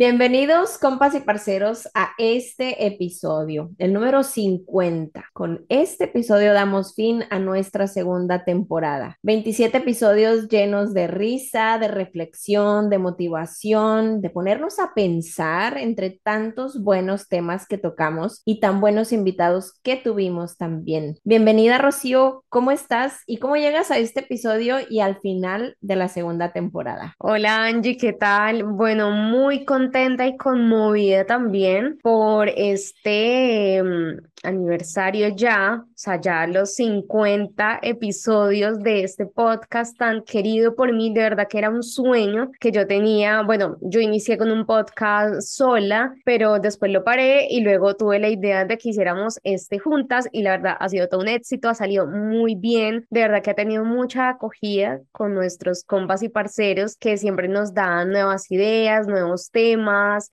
Bienvenidos, compas y parceros, a este episodio, el número 50. Con este episodio damos fin a nuestra segunda temporada. 27 episodios llenos de risa, de reflexión, de motivación, de ponernos a pensar entre tantos buenos temas que tocamos y tan buenos invitados que tuvimos también. Bienvenida, Rocío, ¿cómo estás y cómo llegas a este episodio y al final de la segunda temporada? Hola, Angie, ¿qué tal? Bueno, muy contenta contenta y conmovida también por este mm, aniversario ya, o sea, ya los 50 episodios de este podcast tan querido por mí, de verdad que era un sueño que yo tenía, bueno, yo inicié con un podcast sola, pero después lo paré y luego tuve la idea de que hiciéramos este juntas y la verdad ha sido todo un éxito, ha salido muy bien, de verdad que ha tenido mucha acogida con nuestros compas y parceros que siempre nos dan nuevas ideas, nuevos temas,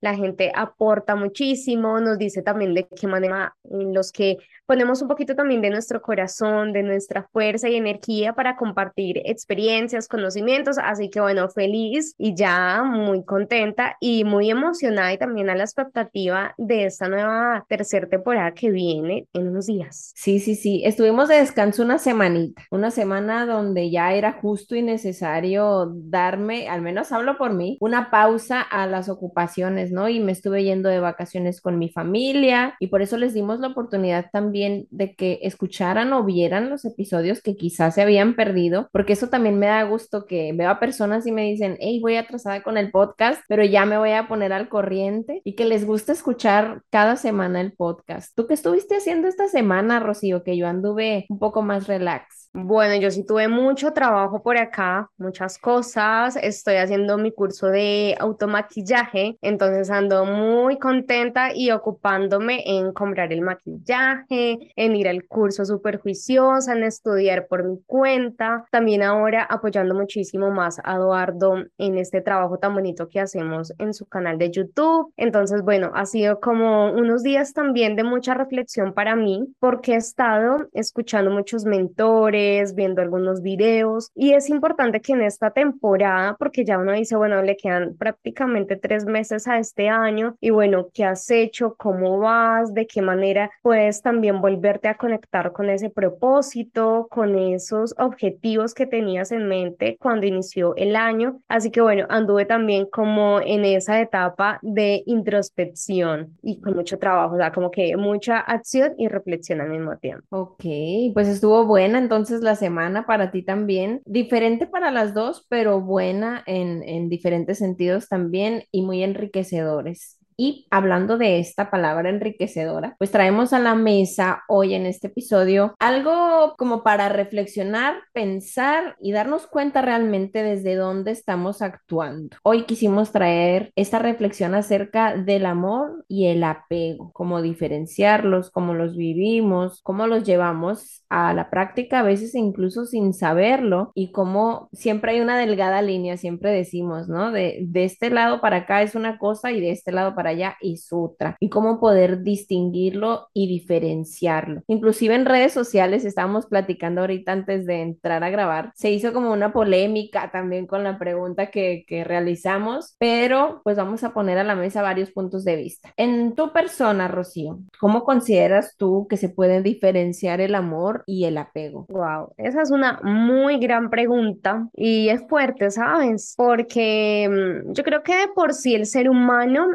la gente aporta muchísimo, nos dice también de qué manera los que ponemos un poquito también de nuestro corazón, de nuestra fuerza y energía para compartir experiencias, conocimientos. Así que bueno, feliz y ya muy contenta y muy emocionada y también a la expectativa de esta nueva tercera temporada que viene en unos días. Sí, sí, sí. Estuvimos de descanso una semanita, una semana donde ya era justo y necesario darme, al menos hablo por mí, una pausa a las ocupaciones, ¿no? Y me estuve yendo de vacaciones con mi familia y por eso les dimos la oportunidad también de que escucharan o vieran los episodios que quizás se habían perdido, porque eso también me da gusto que veo a personas y me dicen, hey, voy atrasada con el podcast, pero ya me voy a poner al corriente y que les gusta escuchar cada semana el podcast. ¿Tú qué estuviste haciendo esta semana, Rocío? Que yo anduve un poco más relax. Bueno, yo sí tuve mucho trabajo por acá, muchas cosas. Estoy haciendo mi curso de automaquillaje, entonces ando muy contenta y ocupándome en comprar el maquillaje, en ir al curso súper juiciosa, en estudiar por mi cuenta. También ahora apoyando muchísimo más a Eduardo en este trabajo tan bonito que hacemos en su canal de YouTube. Entonces, bueno, ha sido como unos días también de mucha reflexión para mí porque he estado escuchando muchos mentores viendo algunos videos y es importante que en esta temporada, porque ya uno dice, bueno, le quedan prácticamente tres meses a este año y bueno, ¿qué has hecho? ¿Cómo vas? ¿De qué manera puedes también volverte a conectar con ese propósito, con esos objetivos que tenías en mente cuando inició el año? Así que bueno, anduve también como en esa etapa de introspección y con mucho trabajo, o sea, como que mucha acción y reflexión al mismo tiempo. Ok, pues estuvo buena entonces la semana para ti también. Diferente para las dos, pero buena en, en diferentes sentidos también y muy enriquecedores. Y hablando de esta palabra enriquecedora, pues traemos a la mesa hoy en este episodio algo como para reflexionar, pensar y darnos cuenta realmente desde dónde estamos actuando. Hoy quisimos traer esta reflexión acerca del amor y el apego, cómo diferenciarlos, cómo los vivimos, cómo los llevamos a la práctica, a veces incluso sin saberlo, y cómo siempre hay una delgada línea, siempre decimos, ¿no? De, de este lado para acá es una cosa y de este lado para y Sutra y cómo poder distinguirlo y diferenciarlo. Inclusive en redes sociales estábamos platicando ahorita antes de entrar a grabar, se hizo como una polémica también con la pregunta que, que realizamos, pero pues vamos a poner a la mesa varios puntos de vista. En tu persona, Rocío, ¿cómo consideras tú que se puede diferenciar el amor y el apego? Wow, esa es una muy gran pregunta y es fuerte, ¿sabes? Porque mm, yo creo que de por sí el ser humano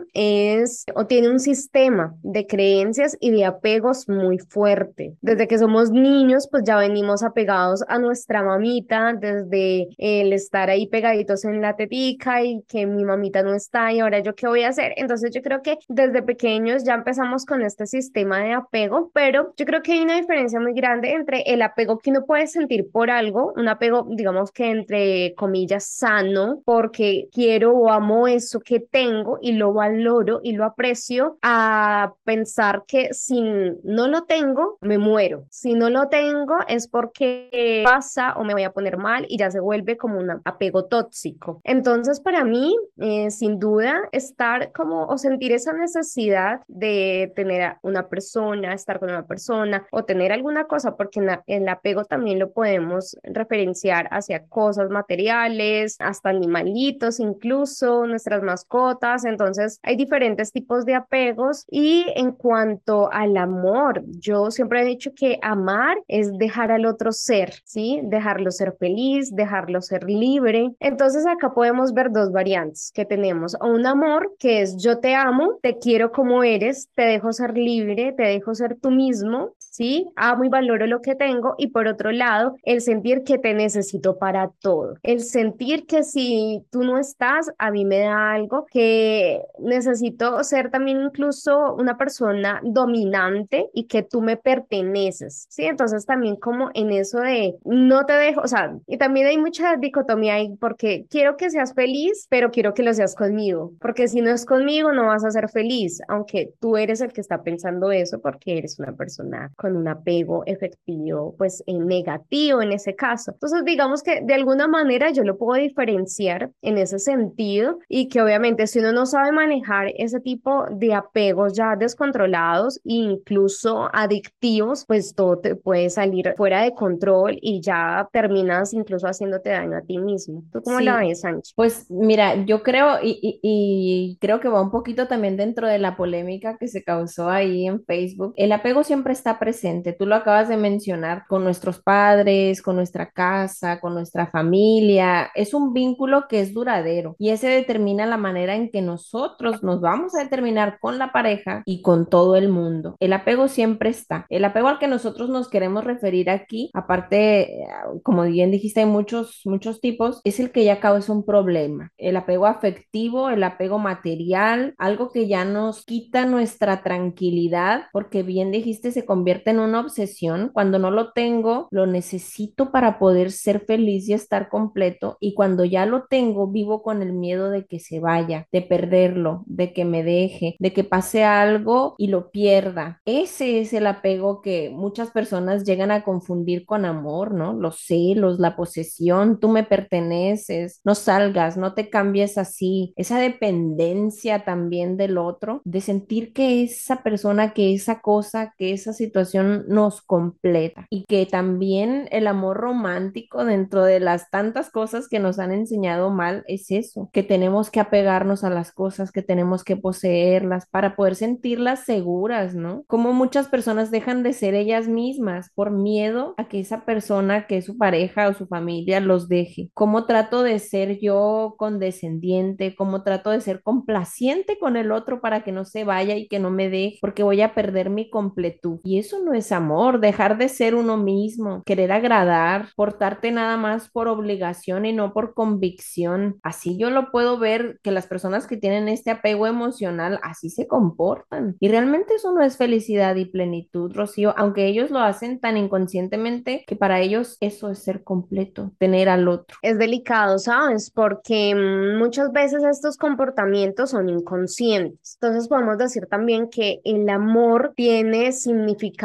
es o tiene un sistema de creencias y de apegos muy fuerte. Desde que somos niños, pues ya venimos apegados a nuestra mamita, desde el estar ahí pegaditos en la tetica y que mi mamita no está y ahora yo qué voy a hacer. Entonces yo creo que desde pequeños ya empezamos con este sistema de apego, pero yo creo que hay una diferencia muy grande entre el apego que uno puede sentir por algo, un apego digamos que entre comillas sano, porque quiero o amo eso que tengo y lo valoro y lo aprecio a pensar que si no lo tengo, me muero. Si no lo tengo es porque pasa o me voy a poner mal y ya se vuelve como un apego tóxico. Entonces, para mí, eh, sin duda, estar como o sentir esa necesidad de tener a una persona, estar con una persona o tener alguna cosa, porque en el apego también lo podemos referenciar hacia cosas materiales, hasta animalitos, incluso nuestras mascotas. Entonces, hay diferentes tipos de apegos y en cuanto al amor, yo siempre he dicho que amar es dejar al otro ser, ¿sí? Dejarlo ser feliz, dejarlo ser libre. Entonces, acá podemos ver dos variantes que tenemos. Un amor que es yo te amo, te quiero como eres, te dejo ser libre, te dejo ser tú mismo, ¿sí? Amo y valoro lo que tengo. Y por otro lado, el sentir que te necesito para todo. El sentir que si tú no estás, a mí me da algo, que necesito ser también incluso una persona dominante y que tú me perteneces, ¿sí? Entonces también como en eso de no te dejo, o sea, y también hay mucha dicotomía ahí porque quiero que seas feliz, pero quiero que lo seas conmigo, porque si no es conmigo no vas a ser feliz, aunque tú eres el que está pensando eso porque eres una persona con un apego efectivo, pues en negativo en ese caso. Entonces, digamos que de alguna manera yo lo puedo diferenciar en ese sentido y que obviamente si uno no sabe manejar ese tipo de apegos ya descontrolados e incluso adictivos, pues todo te puede salir fuera de control y ya terminas incluso haciéndote daño a ti mismo. ¿Tú cómo la ves, Sánchez? Pues mira, yo creo y, y creo que va un poquito también dentro de la polémica que se causó ahí en Facebook. El apego siempre está presente, tú lo acabas de mencionar, con nuestros padres, con nuestra casa, con nuestra familia. Es un vínculo que es duradero y ese determina la manera en que nosotros nos vamos a determinar con la pareja y con todo el mundo. El apego siempre está. El apego al que nosotros nos queremos referir aquí, aparte, como bien dijiste, hay muchos, muchos tipos, es el que ya causa un problema. El apego afectivo, el apego material, algo que ya nos quita nuestra tranquilidad, porque bien dijiste, se convierte en una obsesión. Cuando no lo tengo, lo necesito para poder ser feliz y estar completo. Y cuando ya lo tengo, vivo con el miedo de que se vaya, de perderlo, de que me deje, de que pase algo y lo pierda. Ese es el apego que muchas personas llegan a confundir con amor, ¿no? Los celos, la posesión, tú me perteneces, no salgas, no te cambies así. Esa dependencia también del otro, de sentir que esa persona, que esa cosa, que esa situación nos completa y que también el amor romántico dentro de las tantas cosas que nos han enseñado mal es eso, que tenemos que apegarnos a las cosas, que tenemos que poseerlas para poder sentirlas seguras, ¿no? Como muchas personas dejan de ser ellas mismas por miedo a que esa persona, que es su pareja o su familia, los deje. ¿Cómo trato de ser yo condescendiente? ¿Cómo trato de ser complaciente con el otro para que no se vaya y que no me deje? Porque voy a perder mi completud. Y eso no es amor, dejar de ser uno mismo, querer agradar, portarte nada más por obligación y no por convicción. Así yo lo puedo ver que las personas que tienen este apego emocional así se comportan. Y realmente eso no es felicidad y plenitud, Rocío, aunque ellos lo hacen tan inconscientemente que para ellos eso es ser completo, tener al otro. Es delicado, ¿sabes? Porque mm, muchas veces estos comportamientos son inconscientes. Entonces podemos decir también que el amor tiene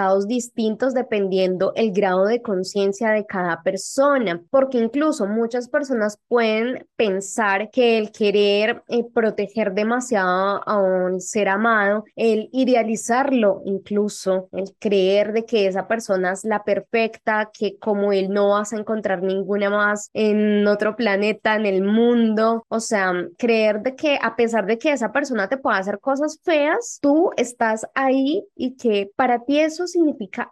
significados distintos dependiendo el grado de conciencia de cada persona, porque incluso muchas personas pueden pensar que el querer eh, proteger demasiado a un ser amado, el idealizarlo incluso, el creer de que esa persona es la perfecta, que como él no vas a encontrar ninguna más en otro planeta, en el mundo, o sea, creer de que a pesar de que esa persona te pueda hacer cosas feas, tú estás ahí y que para ti eso significa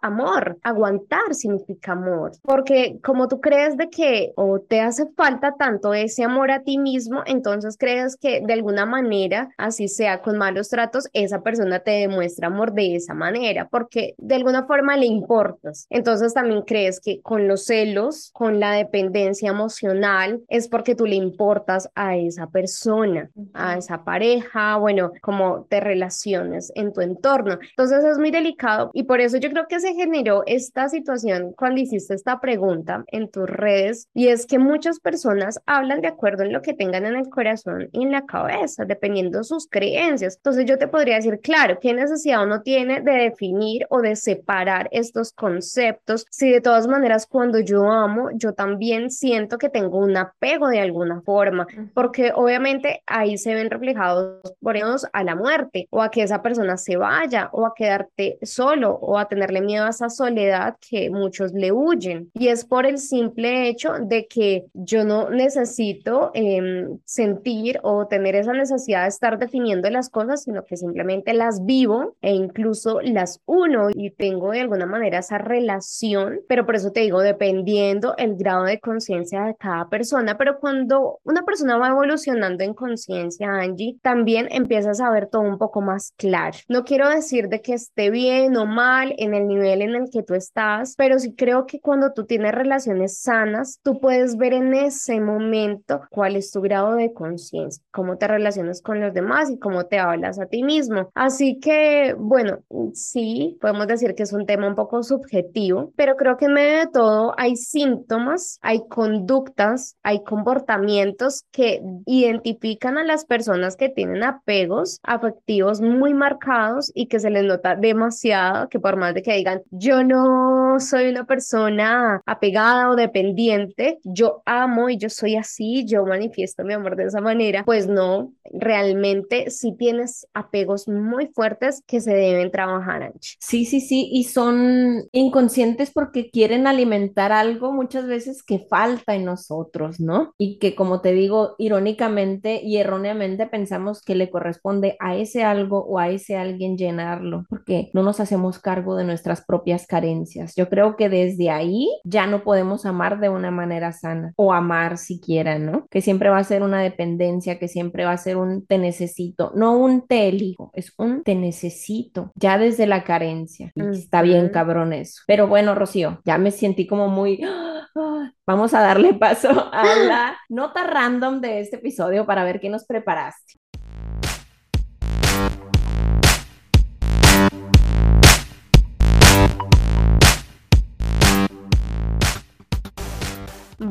amor, aguantar significa amor, porque como tú crees de que o te hace falta tanto ese amor a ti mismo, entonces crees que de alguna manera, así sea con malos tratos, esa persona te demuestra amor de esa manera, porque de alguna forma le importas. Entonces también crees que con los celos, con la dependencia emocional, es porque tú le importas a esa persona, a esa pareja, bueno, como te relaciones en tu entorno. Entonces es muy delicado y por eso yo creo que se generó esta situación cuando hiciste esta pregunta en tus redes y es que muchas personas hablan de acuerdo en lo que tengan en el corazón y en la cabeza, dependiendo su sus creencias. Entonces yo te podría decir, claro, ¿qué necesidad uno tiene de definir o de separar estos conceptos si de todas maneras cuando yo amo, yo también siento que tengo un apego de alguna forma, porque obviamente ahí se ven reflejados, por ejemplo, a la muerte o a que esa persona se vaya o a quedarte solo o a tenerle miedo a esa soledad que muchos le huyen. Y es por el simple hecho de que yo no necesito em, sentir o tener esa necesidad de estar definiendo las cosas, sino que simplemente las vivo e incluso las uno y tengo de alguna manera esa relación, pero por eso te digo, dependiendo el grado de conciencia de cada persona, pero cuando una persona va evolucionando en conciencia, Angie, también empiezas a ver todo un poco más claro. No quiero decir de que esté bien o mal en el nivel en el que tú estás, pero sí creo que cuando tú tienes relaciones sanas, tú puedes ver en ese momento cuál es tu grado de conciencia, cómo te relacionas con los demás y cómo te hablas a ti mismo. Así que, bueno, sí, podemos decir que es un tema un poco subjetivo, pero creo que en medio de todo hay síntomas, hay conductas, hay comportamientos que identifican a las personas que tienen apegos afectivos muy marcados y que se les nota demasiado, que por más de que digan, yo no soy una persona apegada o dependiente, yo amo y yo soy así, yo manifiesto mi amor de esa manera, pues no, realmente sí tienes apegos muy fuertes que se deben trabajar, Angie. Sí, sí, sí, y son inconscientes porque quieren alimentar algo muchas veces que falta en nosotros, ¿no? Y que como te digo, irónicamente y erróneamente pensamos que le corresponde a ese algo o a ese alguien llenarlo, porque no nos hacemos cargo de nuestras propias carencias. Yo creo que desde ahí ya no podemos amar de una manera sana o amar siquiera, ¿no? Que siempre va a ser una dependencia, que siempre va a ser un te necesito, no un te elijo, es un te necesito, ya desde la carencia. está bien cabrón eso. Pero bueno, Rocío, ya me sentí como muy... Vamos a darle paso a la nota random de este episodio para ver qué nos preparaste.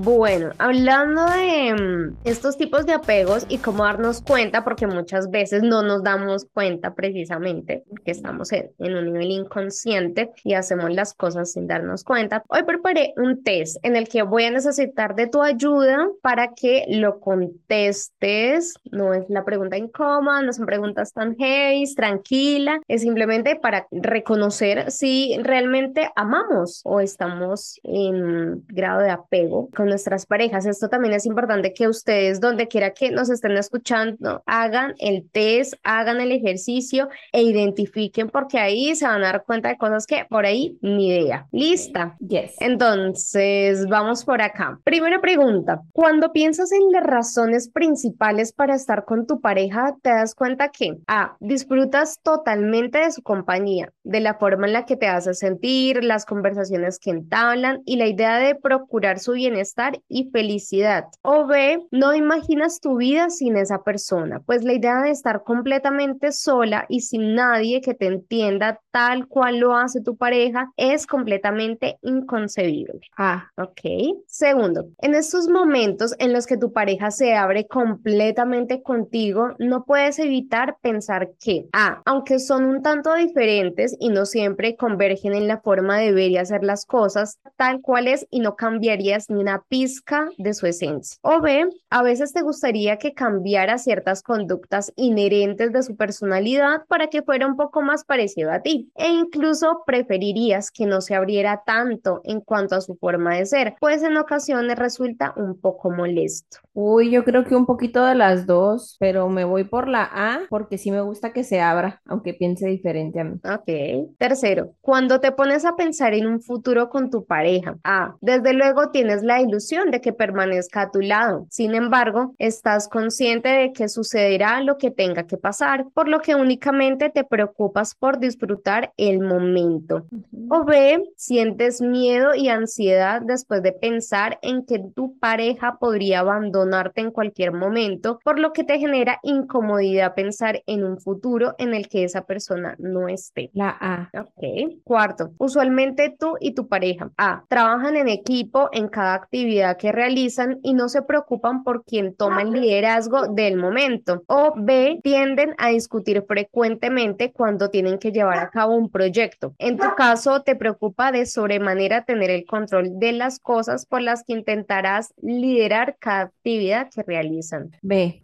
Bueno, hablando de mm, estos tipos de apegos y cómo darnos cuenta, porque muchas veces no nos damos cuenta precisamente que estamos en, un nivel inconsciente y hacemos las cosas sin darnos cuenta. Hoy preparé un test en el que voy a necesitar de tu ayuda para que lo contestes. No es la pregunta incómoda, no son preguntas tan heavy, tranquila, es simplemente para reconocer si realmente amamos o estamos en grado de apego con nuestras parejas. Esto también es importante que ustedes, donde quiera que nos estén escuchando, hagan el test, hagan el ejercicio e identifiquen porque ahí se van a dar cuenta de cosas que por ahí ni idea. ¿Lista? Yes. Entonces, vamos por acá. Primera pregunta, cuando piensas en las razones principales para estar con tu pareja, te das cuenta que A, disfrutas totalmente de su compañía, de la forma en la que te hace sentir, las conversaciones que entablan y la idea de procurar su bienestar y felicidad. O B, no imaginas tu vida sin esa persona, pues la idea de estar completamente sola y sin nadie que te entienda tal cual lo hace tu pareja es completamente inconcebible. Ah, ok. Segundo, en estos momentos en los que tu pareja se abre completamente contigo, no puedes evitar pensar que, A, aunque son un tanto diferentes y no siempre convergen en la forma de ver y hacer las cosas tal cual es y no cambiarías ni una pizca de su esencia. O B, a veces te gustaría que cambiara ciertas conductas inherentes de su personalidad para que fuera un poco más parecido a ti. E incluso preferirías que no se abriera tanto en cuanto a su forma de ser, pues en ocasiones resulta un poco molesto. Uy, yo creo que un poquito de las dos, pero me voy por la A porque sí me gusta que se abra, aunque piense diferente a mí. Ok. Tercero, cuando te pones a pensar en un futuro con tu pareja, A, desde luego tienes la ilusión de que permanezca a tu lado. Sin embargo, estás consciente de que sucederá lo que tenga que pasar, por lo que únicamente te preocupas por disfrutar el momento. O B, sientes miedo y ansiedad después de pensar en que tu pareja podría abandonar en cualquier momento, por lo que te genera incomodidad pensar en un futuro en el que esa persona no esté. La A. Ok. Cuarto, usualmente tú y tu pareja A. Trabajan en equipo en cada actividad actividad que realizan y no se preocupan por quien toma el liderazgo del momento. O B, tienden a discutir frecuentemente cuando tienen que llevar a cabo un proyecto. En tu caso, te preocupa de sobremanera tener el control de las cosas por las que intentarás liderar cada actividad que realizan. B.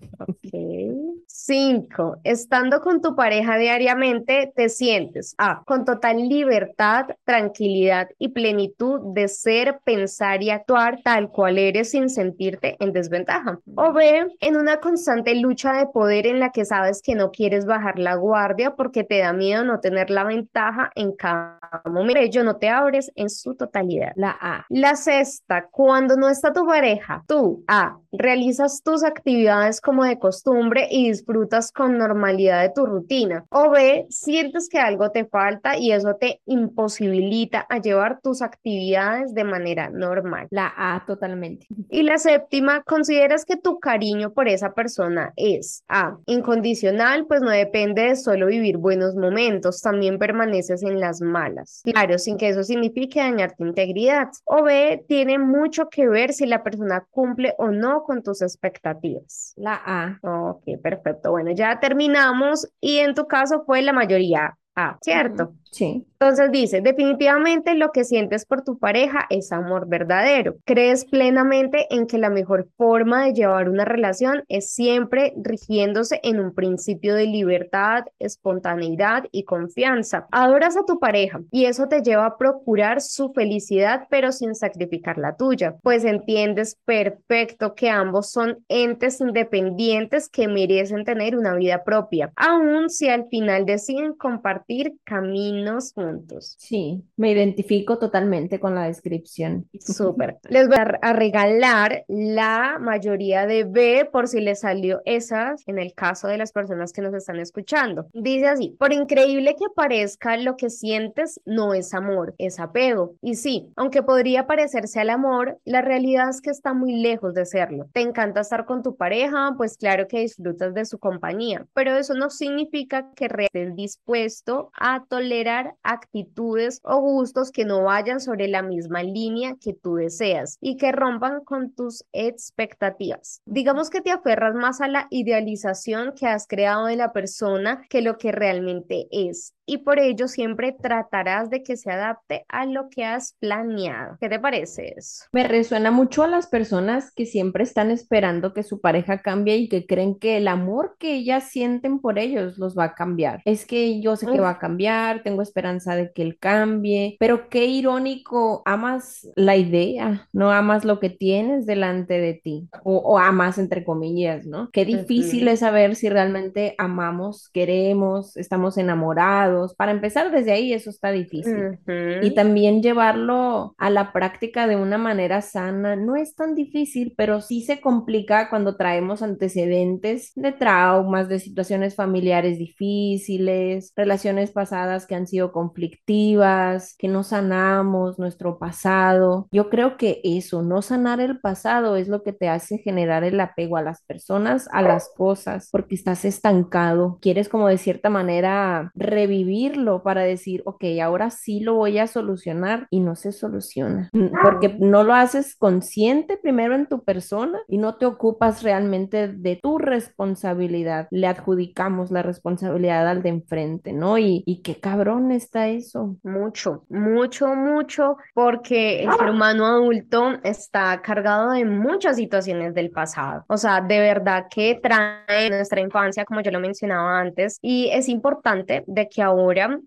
Cinco, estando con tu pareja diariamente, te sientes A, con total libertad, tranquilidad y plenitud de ser, pensar y actuar tal cual eres sin sentirte en desventaja. O B, en una constante lucha de poder en la que sabes que no quieres bajar la guardia porque te da miedo no tener la ventaja en cada momento. Ello no te abres en su totalidad. La A. La sexta, cuando no está tu pareja, tú A, realizas tus actividades como de costumbre y disfrutas con normalidad de tu rutina. O B, sientes que algo te falta y eso te imposibilita a llevar tus actividades de manera normal. La A, totalmente. Y la séptima, consideras que tu cariño por esa persona es A, incondicional, pues no depende de solo vivir buenos momentos, también permaneces en las malas. Claro, sin que eso signifique dañar tu integridad. O B, tiene mucho que ver si la persona cumple o no con tus expectativas. La A. Ok, perfecto. Bueno, ya terminamos y en tu caso fue la mayoría A, ¿cierto? Sí. Entonces dice, definitivamente lo que sientes por tu pareja es amor verdadero. Crees plenamente en que la mejor forma de llevar una relación es siempre rigiéndose en un principio de libertad, espontaneidad y confianza. Adoras a tu pareja y eso te lleva a procurar su felicidad pero sin sacrificar la tuya, pues entiendes perfecto que ambos son entes independientes que merecen tener una vida propia, aun si al final deciden compartir caminos juntos. Sí, me identifico totalmente con la descripción. Súper. Les voy a regalar la mayoría de B por si les salió esas en el caso de las personas que nos están escuchando. Dice así, por increíble que parezca, lo que sientes no es amor, es apego. Y sí, aunque podría parecerse al amor, la realidad es que está muy lejos de serlo. Te encanta estar con tu pareja, pues claro que disfrutas de su compañía, pero eso no significa que estés dispuesto a tolerar actitudes o gustos que no vayan sobre la misma línea que tú deseas y que rompan con tus expectativas. Digamos que te aferras más a la idealización que has creado de la persona que lo que realmente es y por ello siempre tratarás de que se adapte a lo que has planeado. ¿Qué te parece eso? Me resuena mucho a las personas que siempre están esperando que su pareja cambie y que creen que el amor que ellas sienten por ellos los va a cambiar. Es que yo sé que va a cambiar, tengo esperanza de que él cambie, pero qué irónico, amas la idea, no amas lo que tienes delante de ti o, o amas entre comillas, ¿no? Qué difícil es saber si realmente amamos, queremos, estamos enamorados para empezar, desde ahí eso está difícil. Y también llevarlo a la práctica de una manera sana no es tan difícil, pero sí se complica cuando traemos antecedentes de traumas, de situaciones familiares difíciles, relaciones pasadas que han sido conflictivas, que no sanamos nuestro pasado. Yo creo que eso, no sanar el pasado es lo que te hace generar el apego a las personas, a las cosas, porque estás estancado. Quieres como de cierta manera revivir vivirlo para decir, ok, ahora sí lo voy a solucionar y no se soluciona, porque no lo haces consciente primero en tu persona y no te ocupas realmente de tu responsabilidad. Le adjudicamos la responsabilidad al de enfrente, ¿no? Y, y qué cabrón está eso. Mucho, mucho, mucho, porque el ser humano adulto está cargado de muchas situaciones del pasado. O sea, de verdad que trae nuestra infancia, como yo lo mencionaba antes, y es importante de que ahora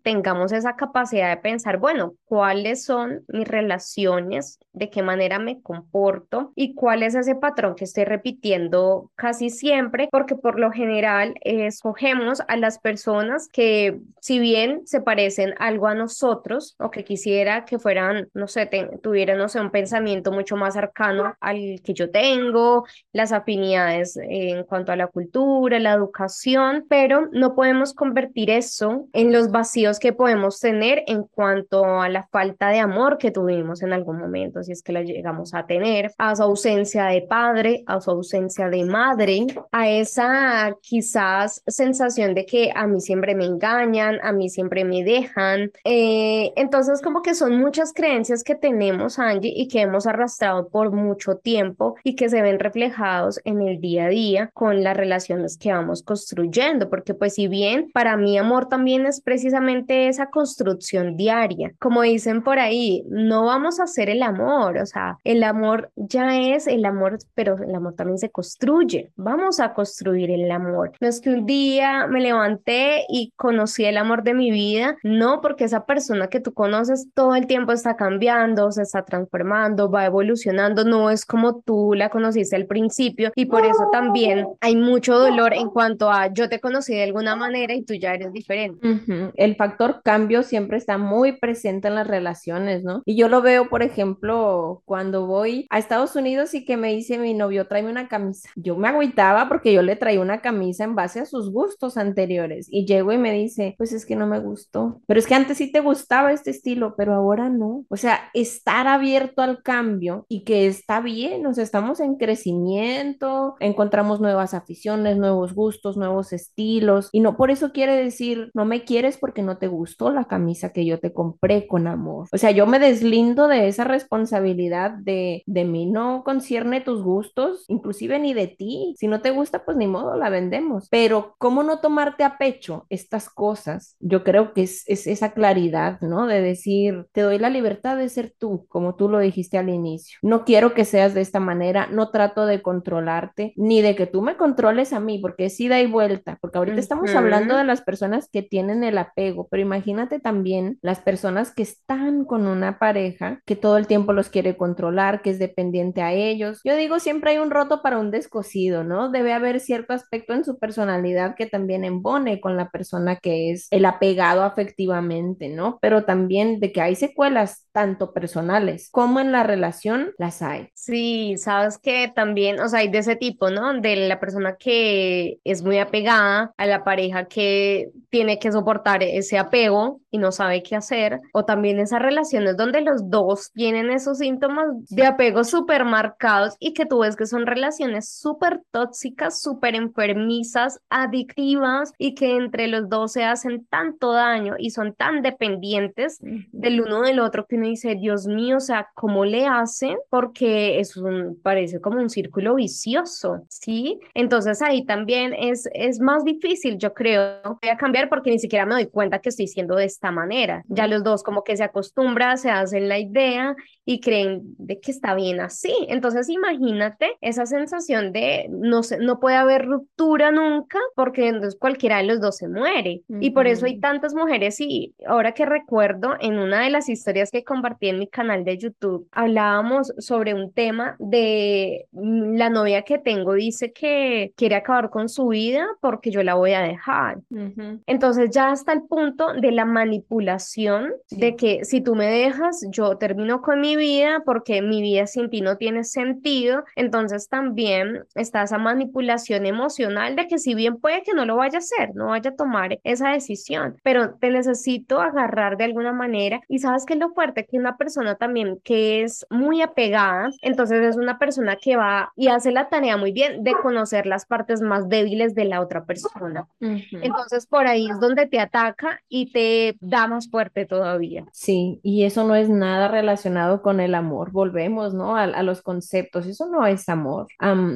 tengamos esa capacidad de pensar, bueno, cuáles son mis relaciones, de qué manera me comporto y cuál es ese patrón que estoy repitiendo casi siempre, porque por lo general escogemos a las personas que si bien se parecen algo a nosotros o que quisiera que fueran, no sé, tuvieran, no sé, un pensamiento mucho más cercano al que yo tengo, las afinidades en cuanto a la cultura, la educación, pero no podemos convertir eso en los vacíos que podemos tener en cuanto a la falta de amor que tuvimos en algún momento, si es que la llegamos a tener, a su ausencia de padre, a su ausencia de madre, a esa quizás sensación de que a mí siempre me engañan, a mí siempre me dejan. Eh, entonces, como que son muchas creencias que tenemos, Angie, y que hemos arrastrado por mucho tiempo y que se ven reflejados en el día a día con las relaciones que vamos construyendo, porque pues si bien para mí amor también es precisamente esa construcción diaria, como dicen por ahí, no vamos a hacer el amor, o sea, el amor ya es el amor, pero el amor también se construye, vamos a construir el amor. No es que un día me levanté y conocí el amor de mi vida, no porque esa persona que tú conoces todo el tiempo está cambiando, se está transformando, va evolucionando, no es como tú la conociste al principio y por eso también hay mucho dolor en cuanto a yo te conocí de alguna manera y tú ya eres diferente. El factor cambio siempre está muy presente en las relaciones, ¿no? Y yo lo veo, por ejemplo, cuando voy a Estados Unidos y que me dice mi novio, tráeme una camisa. Yo me agüitaba porque yo le traía una camisa en base a sus gustos anteriores y llego y me dice, pues es que no me gustó, pero es que antes sí te gustaba este estilo, pero ahora no. O sea, estar abierto al cambio y que está bien, nos estamos en crecimiento, encontramos nuevas aficiones, nuevos gustos, nuevos estilos y no por eso quiere decir, no me quieres porque no te gustó la camisa que yo te compré con amor. O sea, yo me deslindo de esa responsabilidad de, de mí no concierne tus gustos, inclusive ni de ti. Si no te gusta, pues ni modo, la vendemos. Pero ¿cómo no tomarte a pecho estas cosas? Yo creo que es, es esa claridad, ¿no? De decir, te doy la libertad de ser tú, como tú lo dijiste al inicio. No quiero que seas de esta manera, no trato de controlarte, ni de que tú me controles a mí, porque es ida y vuelta, porque ahorita estamos hablando de las personas que tienen el apego, pero imagínate también las personas que están con una pareja que todo el tiempo los quiere controlar, que es dependiente a ellos. Yo digo, siempre hay un roto para un descosido, ¿no? Debe haber cierto aspecto en su personalidad que también embone con la persona que es el apegado afectivamente, ¿no? Pero también de que hay secuelas tanto personales como en la relación, las hay. Sí, sabes que también, o sea, hay de ese tipo, ¿no? De la persona que es muy apegada a la pareja que tiene que soportar ese apego y no sabe qué hacer, o también esas relaciones donde los dos tienen esos síntomas de apego súper marcados y que tú ves que son relaciones súper tóxicas, súper enfermizas, adictivas y que entre los dos se hacen tanto daño y son tan dependientes del uno del otro que uno dice, Dios mío, o sea, ¿cómo le hacen? Porque es un, parece como un círculo vicioso, ¿sí? Entonces ahí también es, es más difícil, yo creo, voy a cambiar porque ni siquiera me doy cuenta que estoy siendo de esta manera. Ya los dos como que se acostumbran, se hacen la idea y creen de que está bien así. Entonces imagínate esa sensación de no, se, no puede haber ruptura nunca porque entonces cualquiera de los dos se muere. Y por eso hay tantas mujeres y ahora que recuerdo en una de las historias que compartí en mi canal de YouTube, hablábamos sobre un tema de mm, la novia que tengo dice que quiere acabar con su vida porque yo la voy a dejar. Entonces ya hasta el punto de la manipulación de que si tú me dejas, yo termino con mi vida porque mi vida sin ti no tiene sentido. Entonces también está esa manipulación emocional de que si bien puede que no lo vaya a hacer, no vaya a tomar esa decisión, pero te necesito agarrar de alguna manera y sabes que es lo fuerte que una persona también que es muy apegada, entonces es una persona que va y hace la tarea muy bien de conocer las partes más débiles de la otra persona. Entonces por ahí es donde te ataca y te da más fuerte todavía. Sí, y eso no es nada relacionado con el amor. Volvemos, ¿no? A, los conceptos. Eso no es amor.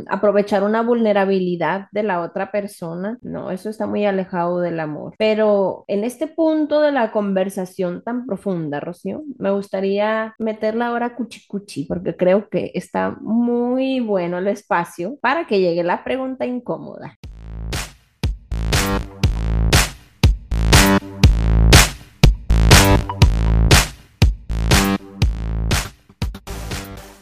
aprovechar una vulnerabilidad de la otra persona, no, eso está muy alejado del amor. Pero en este punto de la conversación tan profunda, Rocío, me gustaría meterla ahora cuchi cuchi, porque creo que está muy bueno el espacio para que llegue la pregunta incómoda.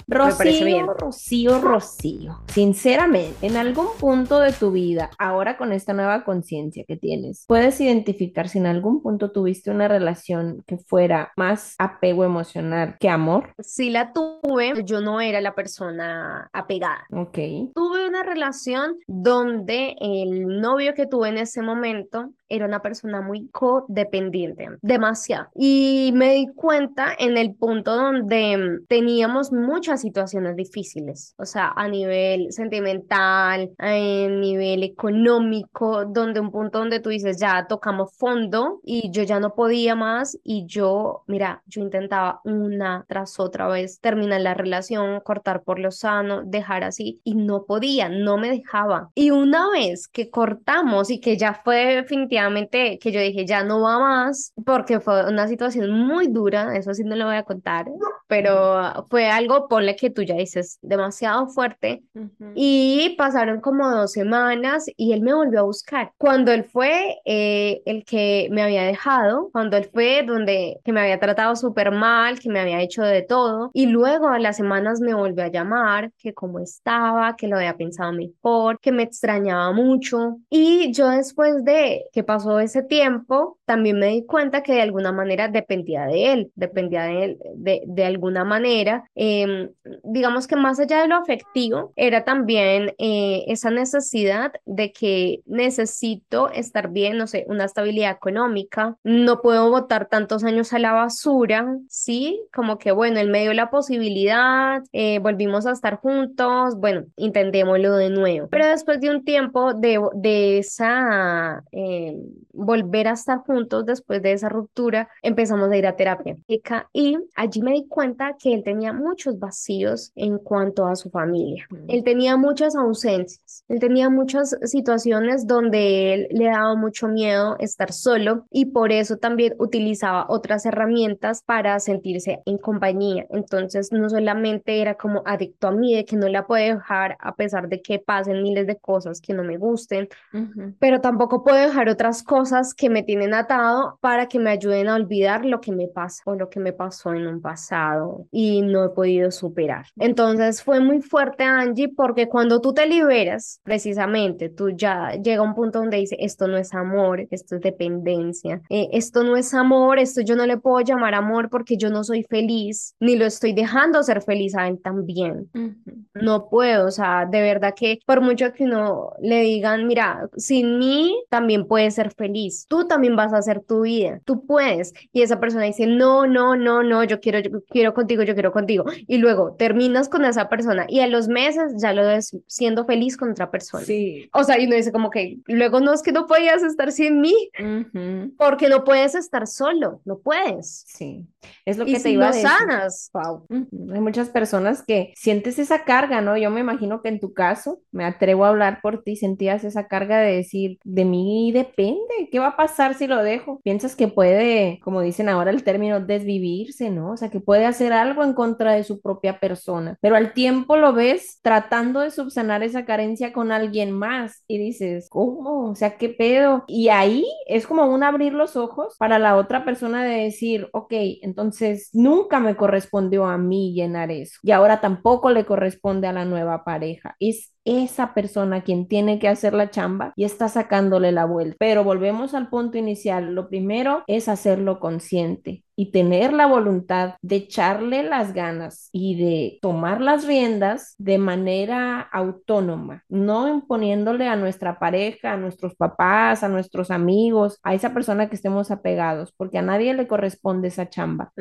Rocío, Rocío, Rocío, sinceramente, en algún punto de tu vida, ahora con esta nueva conciencia que tienes, ¿puedes identificar si en algún punto tuviste una relación que fuera más apego emocional que amor? Sí la tuve, yo no era la persona apegada. Ok. Tuve una relación donde el novio que tuve en ese momento era una persona muy codependiente, demasiado. Y me di cuenta en el punto donde mm, teníamos muchas situaciones difíciles, o sea, a nivel sentimental, a nivel económico, donde un punto donde tú dices, ya tocamos fondo y yo ya no podía más y yo, mira, yo intentaba una tras otra vez terminar la relación, cortar por lo sano, dejar así y no podía, no me dejaba. Y una vez que cortamos y que ya fue definitivamente que yo dije, ya no va más, porque fue una situación muy dura, eso sí no lo voy a contar, pero fue algo, ponle que tú ya dices, demasiado fuerte. Y pasaron como dos semanas y él me volvió a buscar. Cuando él fue eh, el que me había dejado, cuando él fue donde que me había tratado súper mal, que me había hecho de todo, y luego a las semanas me volvió a llamar, que cómo estaba, que lo había pensado mejor, que me extrañaba mucho. Y yo después de que pasó ese tiempo, también me di cuenta que de alguna manera dependía de él, dependía de él de, de alguna manera. Em, digamos que más allá de lo afectivo, era también eh, esa necesidad de que necesito estar bien, no sé, una estabilidad económica, no puedo botar tantos años a la basura, ¿sí? Como que, bueno, en medio de la posibilidad, eh, volvimos a estar juntos, bueno, intentémoslo de nuevo. Pero después de un tiempo de, de esa, eh, volver a estar juntos después de esa ruptura, empezamos a ir a terapia. Y allí me di cuenta que él tenía muchos vacíos en cuanto a su familia. Él tenía muchas ausencias, él tenía muchas situaciones donde él le daba mucho miedo estar solo y por eso también utilizaba otras herramientas para sentirse en compañía. Entonces no solamente era como adicto a mí, de que no la puede dejar a pesar de que pasen miles de cosas que no me gusten, pero tampoco puedo dejar otras cosas que me tienen atado para que me ayuden a olvidar lo que me pasa o lo que me pasó en un pasado y no he podido superar. Entonces fue muy fuerte Angie porque cuando tú te liberas, precisamente, tú ya llega un punto donde dice, esto no es amor, esto es dependencia, eh, esto no es amor, esto yo no le puedo llamar amor porque yo no soy feliz, ni lo estoy dejando ser feliz a él también. No puedo, o sea, de verdad que por mucho que no le digan, mira, sin mí también puedes ser feliz, tú también vas a hacer tu vida, tú puedes. Y esa persona dice, no, no, no, no, yo quiero, yo quiero contigo, yo quiero contigo. Y luego terminas con esa persona y a los meses ya lo ves siendo feliz con otra persona. Sí. O sea, y uno dice como que luego no es que no podías estar sin mí, porque no puedes estar solo, no puedes. Sí, es lo que te iba a decir. sanas. Wow. Hay muchas personas que sientes esa carga, ¿no? Yo me imagino que en tu caso, me atrevo a hablar por ti, sentías esa carga de decir, de mí depende, ¿qué va a pasar si lo dejo? Piensas que puede, como dicen ahora el término, desvivirse, ¿no? O sea, que puede hacer algo en contra de su propia persona, pero al tiempo lo ves tratando de subsanar esa carencia con alguien más y dices, ¿cómo? O sea, ¿qué pedo? Y ahí es como un abrir los ojos para la otra persona de decir, ok, entonces nunca me correspondió a mí llenar eso y ahora tampoco le corresponde a la nueva pareja. Es esa persona quien tiene que hacer la chamba y está sacándole la vuelta. Pero volvemos al punto inicial. Lo primero es hacerlo consciente y tener la voluntad de echarle las ganas y de tomar las riendas de manera autónoma, no imponiéndole a nuestra pareja, a nuestros papás, a nuestros amigos, a esa persona que estemos apegados, porque a nadie le corresponde esa chamba.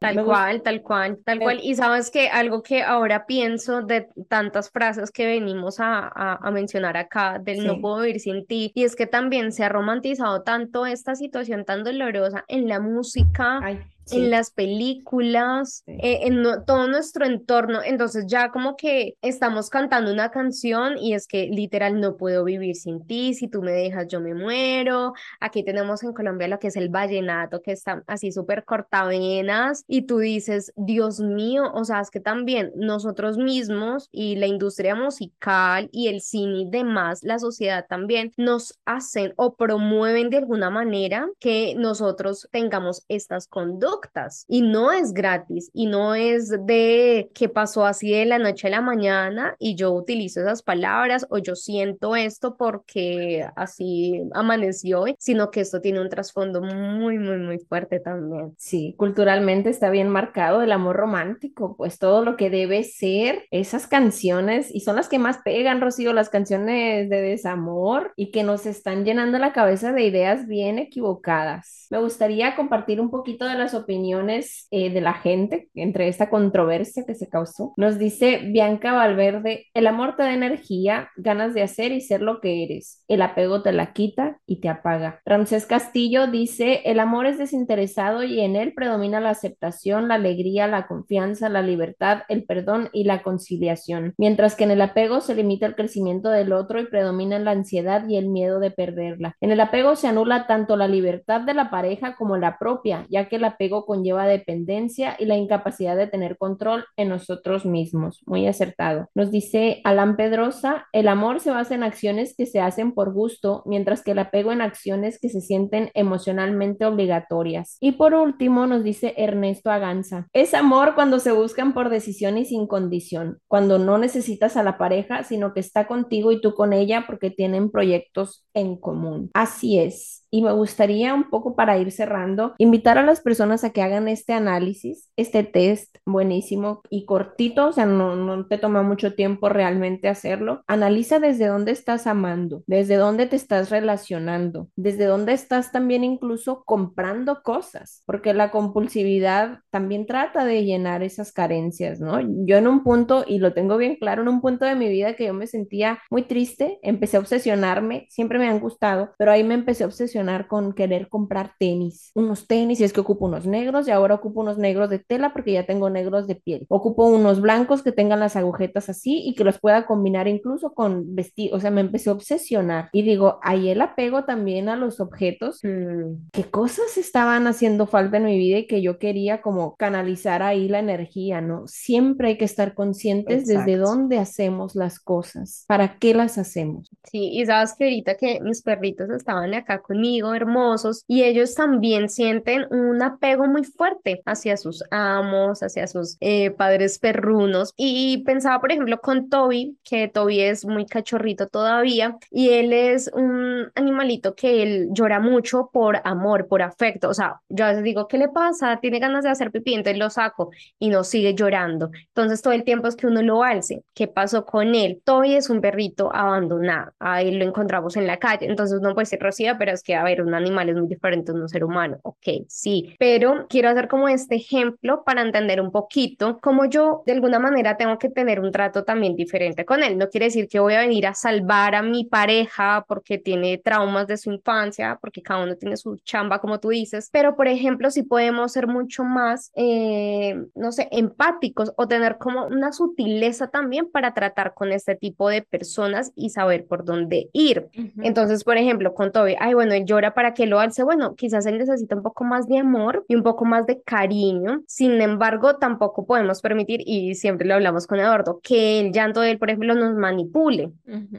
Tal cual, tal cual, tal cual. Y sabes que algo que ahora pienso de tantas frases que venimos a, a, mencionar acá, del no puedo vivir sin ti, y es que también se ha romantizado tanto esta situación tan dolorosa en la música, はい。En las películas, eh, en todo nuestro entorno. Entonces ya como que estamos cantando una canción y es que literal no puedo vivir sin ti, si tú me dejas yo me muero. Aquí tenemos en Colombia lo que es el vallenato, que está así súper cortavenas y tú dices, Dios mío, o sea, es que también nosotros mismos y la industria musical y el cine y demás, la sociedad también nos hacen o promueven de alguna manera que nosotros tengamos estas conductas y no es gratis y no es de que pasó así de la noche a la mañana y yo utilizo esas palabras o yo siento esto porque así amaneció hoy, sino que esto tiene un trasfondo muy, muy, muy fuerte también. Sí, culturalmente está bien marcado el amor romántico, pues todo lo que debe ser esas canciones y son las que más pegan, Rocío, las canciones de desamor y que nos están llenando la cabeza de ideas bien equivocadas. Me gustaría compartir un poquito de las opiniones eh, de la gente entre esta controversia que se causó. Nos dice Bianca Valverde, el amor te da energía, ganas de hacer y ser lo que eres. El apego te la quita y te apaga. Ramsés Castillo dice, el amor es desinteresado y en él predomina la aceptación, la alegría, la confianza, la libertad, el perdón y la conciliación, mientras que en el apego se limita el crecimiento del otro y predomina la ansiedad y el miedo de perderla. En el apego se anula tanto la libertad de la pareja como la propia, ya que el apego conlleva dependencia y la incapacidad de tener control en nosotros mismos. Muy acertado. Nos dice Alan Pedrosa, el amor se basa en acciones que se hacen por gusto, mientras que el apego en acciones que se sienten emocionalmente obligatorias. Y por último, nos dice Ernesto Aganza, es amor cuando se buscan por decisión y sin condición, cuando no necesitas a la pareja, sino que está contigo y tú con ella porque tienen proyectos en común. Así es. Y me gustaría un poco para ir cerrando, invitar a las personas a que hagan este análisis, este test buenísimo y cortito, o sea, no, no te toma mucho tiempo realmente hacerlo. Analiza desde dónde estás amando, desde dónde te estás relacionando, desde dónde estás también incluso comprando cosas, porque la compulsividad también trata de llenar esas carencias, ¿no? Yo en un punto, y lo tengo bien claro, en un punto de mi vida que yo me sentía muy triste, empecé a obsesionarme, siempre me han gustado, pero ahí me empecé a obsesionar con querer comprar tenis, unos tenis, y es que ocupo unos negros y ahora ocupo unos negros de tela porque ya tengo negros de piel. Ocupo unos blancos que tengan las agujetas así y que los pueda combinar incluso con vestir, o sea, me empecé a obsesionar y digo, ahí el apego también a los objetos, mm, qué cosas estaban haciendo falta en mi vida y que yo quería como canalizar ahí la energía, ¿no? Siempre hay que estar conscientes desde dónde hacemos las cosas, para qué las hacemos. Sí, y sabes que ahorita que mis perritos estaban acá conmigo, hermosos, y ellos también sienten un apego muy fuerte hacia sus amos, hacia sus eh, padres perrunos. Y pensaba, por ejemplo, con Toby, que Toby es muy cachorrito todavía, y él es un animalito que él llora mucho por amor, por afecto. O sea, yo a veces digo, ¿qué le pasa? Tiene ganas de hacer pipí, entonces lo saco y no sigue llorando. Entonces todo el tiempo es que uno lo alce. ¿Qué pasó con él? Toby es un perrito abandonado. Ahí lo encontramos en la calle. Entonces uno puede ser Rocío, pero es que a ver, un animal es muy diferente a un ser humano, ok, sí, pero quiero hacer como este ejemplo para entender un poquito cómo yo de alguna manera tengo que tener un trato también diferente con él. No quiere decir que voy a venir a salvar a mi pareja porque tiene traumas de su infancia, porque cada uno tiene su chamba, como tú dices, pero por ejemplo, si podemos ser mucho más, eh, no sé, empáticos o tener como una sutileza también para tratar con este tipo de personas y saber por dónde ir. Entonces, por ejemplo, con Toby, ay, bueno, llora para que lo alce, bueno, quizás él necesita un poco más de amor y un poco más de cariño. Sin embargo, tampoco podemos permitir, y siempre lo hablamos con Eduardo, que el llanto de él, por ejemplo, nos manipule.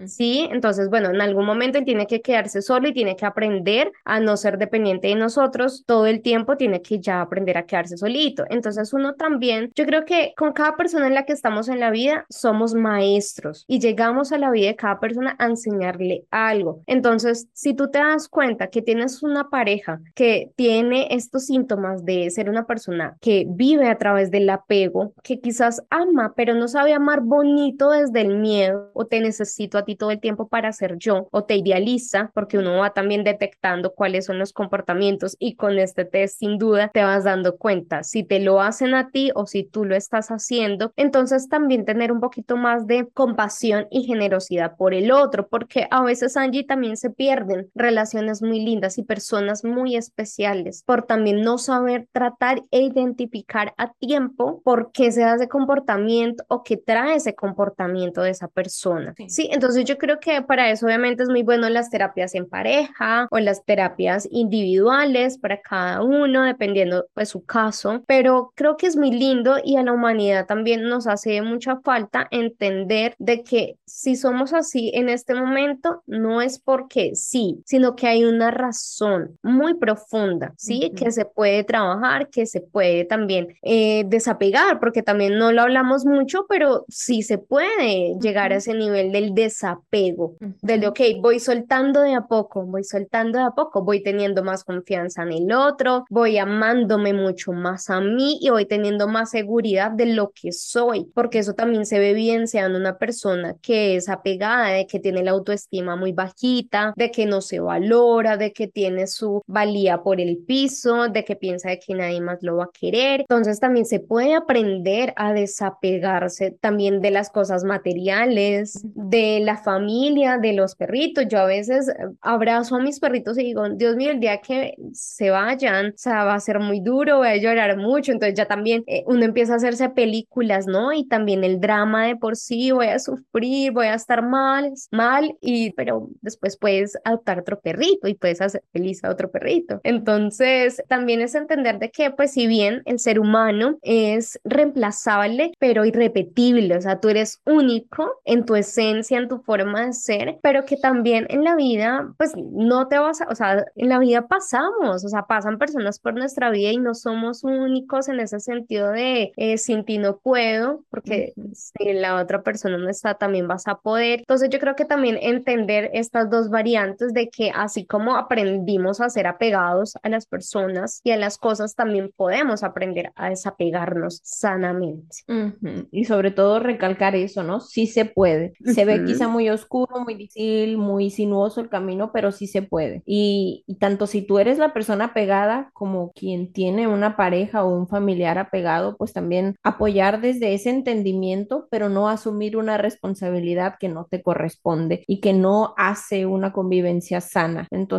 ¿Sí? Entonces, bueno, en algún momento él tiene que quedarse solo y tiene que aprender a no ser dependiente de nosotros. Todo el tiempo tiene que ya aprender a quedarse solito. Entonces, uno también, yo creo que con cada persona en la que estamos en la vida, somos maestros y llegamos a la vida de cada persona a enseñarle algo. Entonces, si tú te das cuenta, que tienes una pareja que tiene estos síntomas de ser una persona que vive a través del apego, que quizás ama, pero no sabe amar bonito desde el miedo, o te necesito a ti todo el tiempo para ser yo, o te idealiza, porque uno va también detectando cuáles son los comportamientos y con este test sin duda te vas dando cuenta si te lo hacen a ti o si tú lo estás haciendo. Entonces también tener un poquito más de compasión y generosidad por el otro, porque a veces Angie también se pierden relaciones muy muy lindas y personas muy especiales por también no saber tratar e identificar a tiempo por qué se da ese comportamiento o qué trae ese comportamiento de esa persona. Sí. entonces yo creo que para eso obviamente es muy bueno las terapias en pareja o las terapias individuales para cada uno, dependiendo de su caso, pero creo que es muy lindo y a la humanidad también nos hace mucha falta entender de que si somos así en este momento, no es porque sí, sino que hay una razón muy profunda, ¿sí? Que se puede trabajar, que se puede también eh, desapegar, porque también no lo hablamos mucho, pero sí se puede llegar a ese nivel del desapego, del de, ok, voy soltando de a poco, voy soltando de a poco, voy teniendo más confianza en el otro, voy amándome mucho más a mí y voy teniendo más seguridad de lo que soy, porque eso también se ve evidenciando una persona que es apegada, de que tiene la autoestima muy bajita, de que no se valora, de que tiene su valía por el piso, de que piensa de que nadie más lo va a querer. Entonces también se puede aprender a desapegarse también de las cosas materiales, de la familia, de los perritos. Yo a veces eh, abrazo a mis perritos y digo, Dios mío, el día que se vayan, o sea, va a ser muy duro, voy a llorar mucho. Entonces ya también eh, uno empieza a hacerse películas, ¿no? Y también el drama de por sí, voy a sufrir, voy a estar mal, mal, y pero después puedes adoptar otro perrito y puedes hacer feliz a otro perrito. Entonces, también es entender de que, pues, si bien el ser humano es reemplazable, pero irrepetible, o sea, tú eres único en tu esencia, en tu forma de ser, pero que también en la vida, pues, no te vas a, o sea, en la vida pasamos, o sea, pasan personas por nuestra vida y no somos únicos en ese sentido de eh, sin ti no puedo, porque si la otra persona no está, también vas a poder. Entonces, yo creo que también entender estas dos variantes de que así como aprendimos a ser apegados a las personas y a las cosas, también podemos aprender a desapegarnos sanamente. Y sobre todo recalcar eso, ¿no? Sí se puede. Se ve quizá muy oscuro, muy difícil, muy sinuoso el camino, pero sí se puede. Y, y tanto si tú eres la persona apegada como quien tiene una pareja o un familiar apegado, pues también apoyar desde ese entendimiento, pero no asumir una responsabilidad que no te corresponde y que no hace una convivencia sana. Entonces,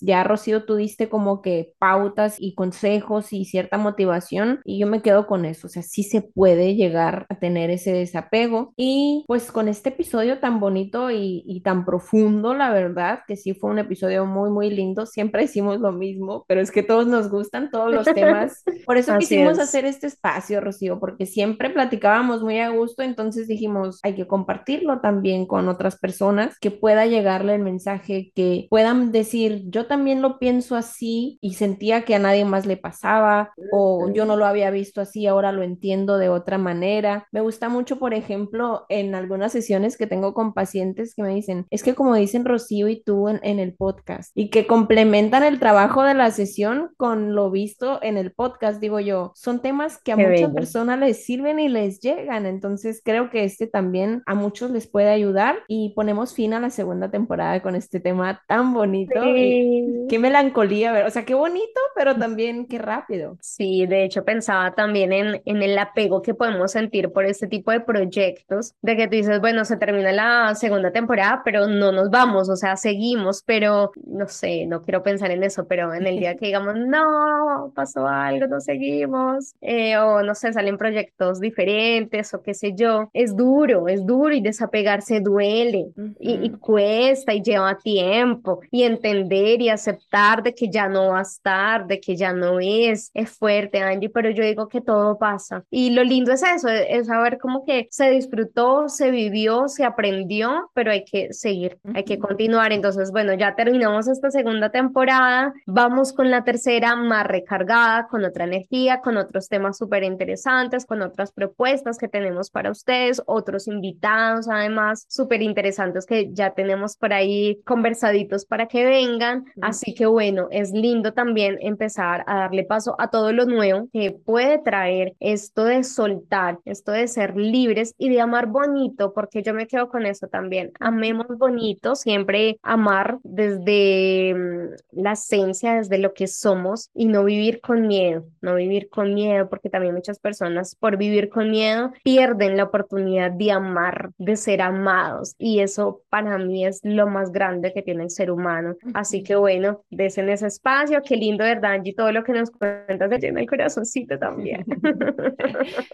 ya Rocío, tú diste como que pautas y consejos y cierta motivación y yo me quedo con eso, o sea, sí se puede llegar a tener ese desapego y pues con este episodio tan bonito y, y tan profundo, la verdad, que sí fue un episodio muy, muy lindo, siempre hicimos lo mismo, pero es que todos nos gustan todos los temas, por eso quisimos hacer este espacio, Rocío, porque siempre platicábamos muy a gusto, entonces dijimos, hay que compartirlo también con otras personas, que pueda llegarle el mensaje, que puedan decir, yo también lo pienso así y sentía que a nadie más le pasaba o yo no lo había visto así, ahora lo entiendo de otra manera. Me gusta mucho, por ejemplo, en algunas sesiones que tengo con pacientes que me dicen, es que como dicen Rocío y tú en, en el podcast y que complementan el trabajo de la sesión con lo visto en el podcast, digo yo, son temas que a muchas personas les sirven y les llegan. Entonces creo que este también a muchos les puede ayudar y ponemos fin a la segunda temporada con este tema tan bonito. Qué melancolía, o sea, qué bonito, pero también qué rápido. Sí, de hecho pensaba también en, en el apego que podemos sentir por este tipo de proyectos, de que tú dices, bueno, se termina la segunda temporada, pero no nos vamos, o sea, seguimos, pero no sé, no quiero pensar en eso, pero en el día que digamos, no, pasó algo, no seguimos, eh, o no sé, salen proyectos diferentes o qué sé yo. Es duro, es duro y desapegarse duele y, cuesta y lleva tiempo y entender y aceptar de que ya no va a estar, de que ya no es, es fuerte, Angie, pero yo digo que todo pasa. Y lo lindo es eso, es saber cómo que se disfrutó, se vivió, se aprendió, pero hay que seguir, hay que continuar. Entonces, bueno, ya terminamos esta segunda temporada, vamos con la tercera más recargada, con otra energía, con otros temas súper interesantes, con otras propuestas que tenemos para ustedes, otros invitados además súper interesantes que ya tenemos por ahí conversaditos para que vengan. Así que bueno, es lindo también empezar a darle paso a todo lo nuevo que puede traer esto de soltar, esto de ser libres y de amar bonito, porque yo me quedo con eso también. Amemos bonito, siempre amar desde mm, la esencia, desde lo que somos y no vivir con miedo, no vivir con miedo, porque también muchas personas por vivir con miedo pierden la oportunidad de amar, de ser amados y eso para mí es lo más grande que tiene el ser humano. Así que bueno, en ese espacio, qué lindo, ¿verdad, Angie? Todo lo que nos cuentas de llena el corazoncito también.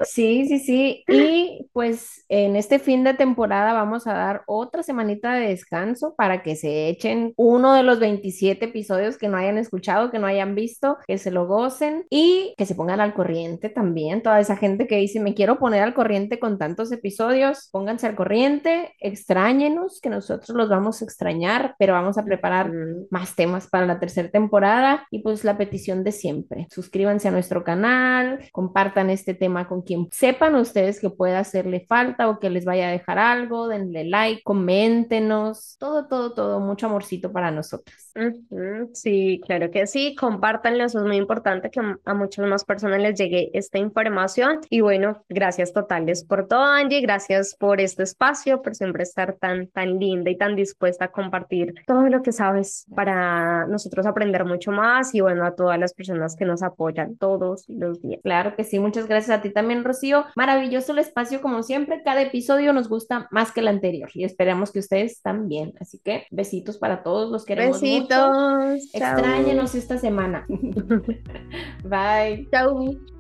Sí, sí, sí. Y pues en este fin de temporada vamos a dar otra semanita de descanso para que se echen uno de los 27 episodios que no hayan escuchado, que no hayan visto, que se lo gocen y que se pongan al corriente también. Toda esa gente que dice, me quiero poner al corriente con tantos episodios, pónganse al corriente, extrañenos, que nosotros los vamos a extrañar, pero vamos a preparar preparar más temas para la tercera temporada. Y pues la petición de siempre. Suscríbanse a nuestro canal, compartan este tema con quien sepan ustedes que pueda hacerle falta o que les vaya a dejar algo, denle like, coméntenos, todo, todo, todo, mucho amorcito para nosotras. Sí, claro que sí, compártanlo, eso es muy importante que a muchas más personas les llegue esta información. Y bueno, gracias totales por todo Angie, gracias por este espacio, por siempre estar tan, tan linda y tan dispuesta a compartir todo lo que sabes para nosotros aprender mucho más y bueno, a todas las personas que nos apoyan todos los días. Claro que sí, muchas gracias a ti también, Rocío. Maravilloso el espacio como siempre, cada episodio nos gusta más que el anterior y esperamos que ustedes también. Así que besitos para todos, los queremos Besitos. Extrañenos esta semana. Bye. Chao.